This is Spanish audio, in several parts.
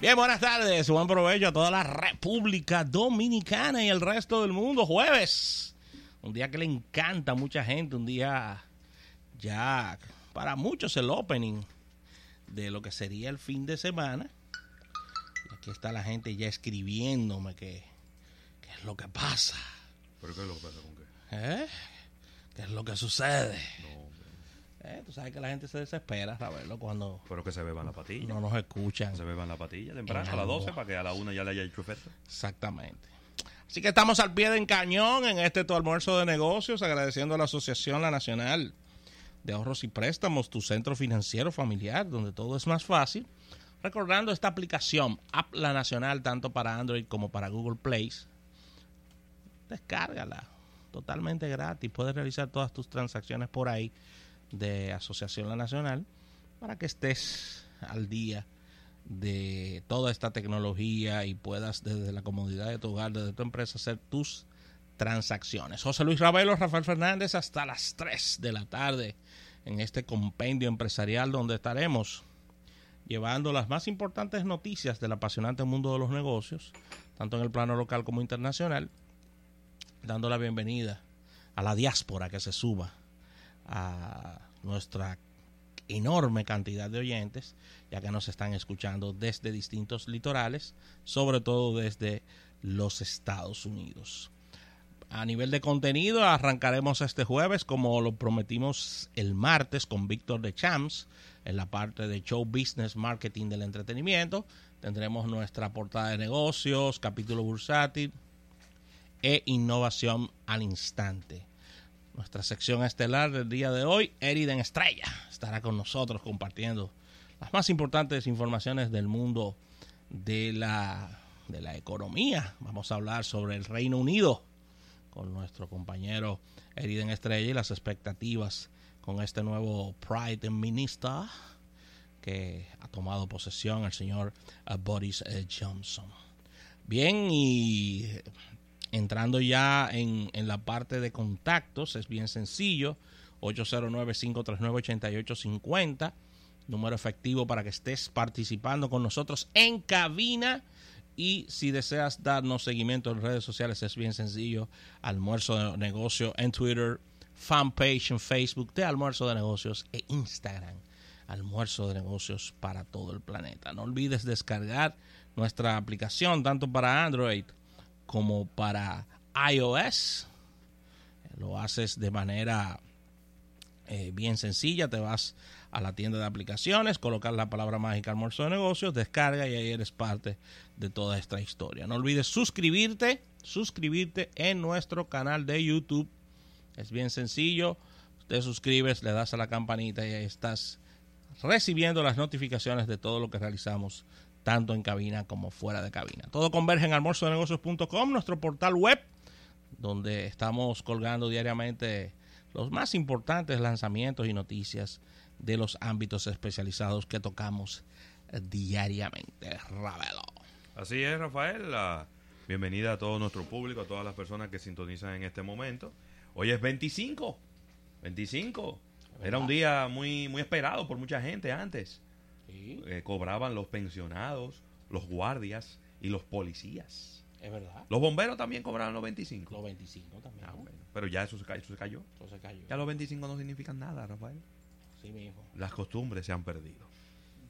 Bien, buenas tardes, buen provecho a toda la República Dominicana y el resto del mundo. Jueves, un día que le encanta a mucha gente, un día ya para muchos el opening de lo que sería el fin de semana. Y aquí está la gente ya escribiéndome que, qué es lo que pasa. ¿Pero qué es lo que pasa con qué? ¿Eh? ¿Qué es lo que sucede? No, Eh, Tú sabes que la gente se desespera, verlo cuando Pero que se beban la patilla. no nos escuchan. Se beban la patilla temprano, a las 12, para que a la 1 ya le haya hecho efecto. Exactamente. Así que estamos al pie del cañón en este tu almuerzo de negocios, agradeciendo a la Asociación La Nacional de Ahorros y Préstamos, tu centro financiero familiar, donde todo es más fácil. Recordando esta aplicación, App La Nacional, tanto para Android como para Google Play. Descárgala, totalmente gratis. Puedes realizar todas tus transacciones por ahí de Asociación La Nacional para que estés al día de toda esta tecnología y puedas desde la comodidad de tu hogar, desde tu empresa, hacer tus transacciones. José Luis Ravelo, Rafael Fernández, hasta las 3 de la tarde en este compendio empresarial donde estaremos llevando las más importantes noticias del apasionante mundo de los negocios, tanto en el plano local como internacional, dando la bienvenida a la diáspora que se suba a nuestra enorme cantidad de oyentes, ya que nos están escuchando desde distintos litorales, sobre todo desde los Estados Unidos. A nivel de contenido, arrancaremos este jueves, como lo prometimos el martes, con Víctor de Champs, en la parte de Show Business Marketing del entretenimiento. Tendremos nuestra portada de negocios, capítulo bursátil e innovación al instante. Nuestra sección estelar del día de hoy, Eriden Estrella, estará con nosotros compartiendo las más importantes informaciones del mundo de la, de la economía. Vamos a hablar sobre el Reino Unido con nuestro compañero Eriden Estrella y las expectativas con este nuevo Prime Minister que ha tomado posesión el señor eh, Boris eh, Johnson. Bien, y entrando ya en, en la parte de contactos, es bien sencillo, 809-539-8850, número efectivo para que estés participando con nosotros en cabina. Y si deseas darnos seguimiento en redes sociales, es bien sencillo. Almuerzo de negocio en Twitter, fanpage en Facebook de Almuerzo de Negocios e Instagram. Almuerzo de Negocios para todo el planeta. No olvides descargar nuestra aplicación tanto para Android como para iOS. Lo haces de manera eh, bien sencilla. Te vas a la tienda de aplicaciones, colocar la palabra mágica almuerzo de negocios, descarga y ahí eres parte de toda esta historia. No olvides suscribirte, suscribirte en nuestro canal de YouTube. Es bien sencillo. Te suscribes, le das a la campanita y ahí estás recibiendo las notificaciones de todo lo que realizamos tanto en cabina como fuera de cabina. Todo converge en almuerzodenegocios.com, nuestro portal web, donde estamos colgando diariamente los más importantes lanzamientos y noticias de los ámbitos especializados que tocamos diariamente. Ravelo. Así es, Rafael. La bienvenida a todo nuestro público, a todas las personas que sintonizan en este momento. Hoy es 25. 25. Era un día muy, muy esperado por mucha gente antes. Sí, Eh, cobraban los pensionados, los guardias y los policías. es verdad. Los bomberos también cobraban los 25. Los 25 también. Ah, bueno. Pero ya eso se, ca- eso se cayó. Eso se cayó. Ya los 25 no significan nada, Rafael. Sí, mi hijo. Las costumbres se han perdido.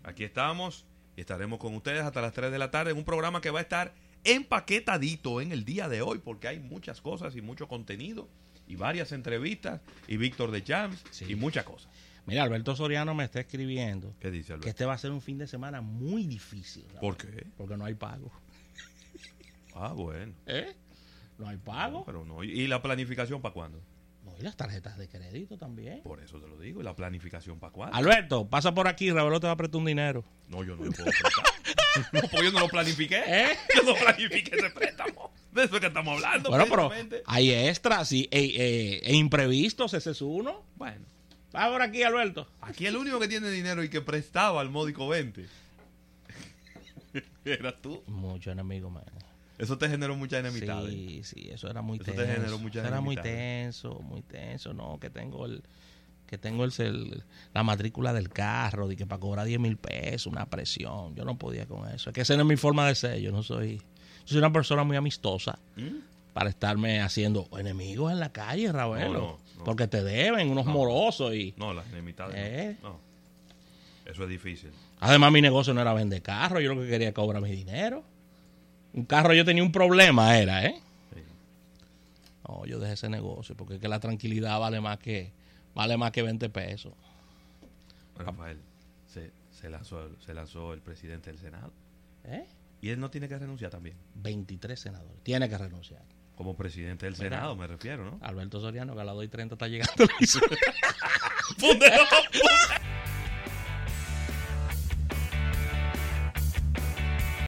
Aquí estamos y estaremos con ustedes hasta las 3 de la tarde en un programa que va a estar empaquetadito en el día de hoy porque hay muchas cosas y mucho contenido y varias entrevistas y Víctor de Sí. y muchas cosas. Mira, Alberto Soriano me está escribiendo ¿Qué dice que Alberto? este va a ser un fin de semana muy difícil. Rafael, ¿Por qué? Porque no hay pago. Ah, bueno. ¿Eh? No hay pago. Pero no. ¿Y la planificación para cuándo? No, y las tarjetas de crédito también. Por eso te lo digo. ¿Y la planificación para cuándo? Alberto, pasa por aquí, Ravelo te va a prestar un dinero. No, yo no lo puedo prestar. no, pues yo no lo planifiqué. ¿Eh? Yo no planifiqué ese préstamo. De eso es que estamos hablando. Bueno, pero hay extras y, e, e- e imprevistos, ese es uno. Bueno. Va por aquí, Alberto. Aquí el único que tiene dinero y que prestaba al módico 20 eras tú. Mucho enemigo, man. Eso te generó mucha enemistad. ¿eh? Sí, sí, eso era muy Eso te tenso. generó muchas Eso era muy enemistades. tenso, muy tenso, no, que tengo el que tengo el, el- la matrícula del carro, de que para cobrar 10 mil pesos, una presión. Yo no podía con eso. Es que esa no es mi forma de ser. Yo no soy. Yo soy una persona muy amistosa ¿Mm? Para estarme haciendo enemigos en la calle, Ravelo. No, no, no. Porque te deben, unos morosos y. No, las enemistades. Eh. No. Eso es difícil. Además, mi negocio no era vender carro, yo lo que quería era cobrar mi dinero. Un carro, yo tenía un problema, era, ¿eh? Sí. No, yo dejé ese negocio porque es que la tranquilidad vale más que vale más que 20 pesos. Rafael, se, se lanzó, se lanzó el presidente del Senado. ¿Eh? Y él no tiene que renunciar también. 23 senadores. Tiene que renunciar. Como presidente del. Senado, me refiero, ¿no? Alberto Soriano, que a las 2 y 30 está llegando.